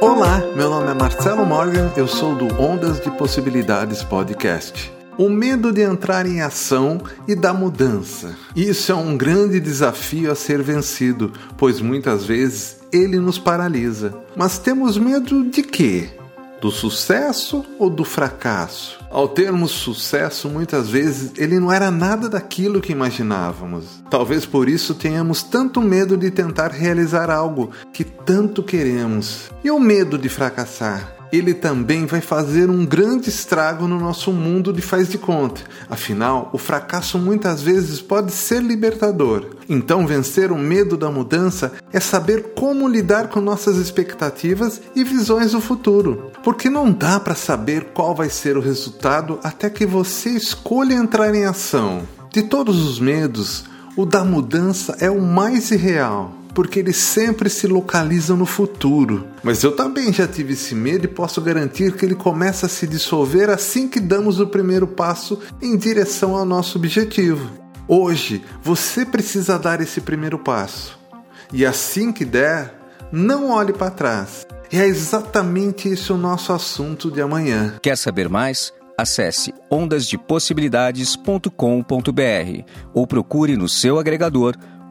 Olá, meu nome é Marcelo Morgan, eu sou do Ondas de Possibilidades Podcast. O medo de entrar em ação e da mudança. Isso é um grande desafio a ser vencido, pois muitas vezes ele nos paralisa. Mas temos medo de quê? Do sucesso ou do fracasso? Ao termos sucesso, muitas vezes ele não era nada daquilo que imaginávamos. Talvez por isso tenhamos tanto medo de tentar realizar algo que tanto queremos. E o medo de fracassar? Ele também vai fazer um grande estrago no nosso mundo de faz de conta. Afinal, o fracasso muitas vezes pode ser libertador. Então, vencer o medo da mudança é saber como lidar com nossas expectativas e visões do futuro. Porque não dá para saber qual vai ser o resultado até que você escolha entrar em ação. De todos os medos, o da mudança é o mais irreal porque eles sempre se localizam no futuro. Mas eu também já tive esse medo e posso garantir que ele começa a se dissolver assim que damos o primeiro passo em direção ao nosso objetivo. Hoje, você precisa dar esse primeiro passo. E assim que der, não olhe para trás. É exatamente esse o nosso assunto de amanhã. Quer saber mais? Acesse ondasdepossibilidades.com.br ou procure no seu agregador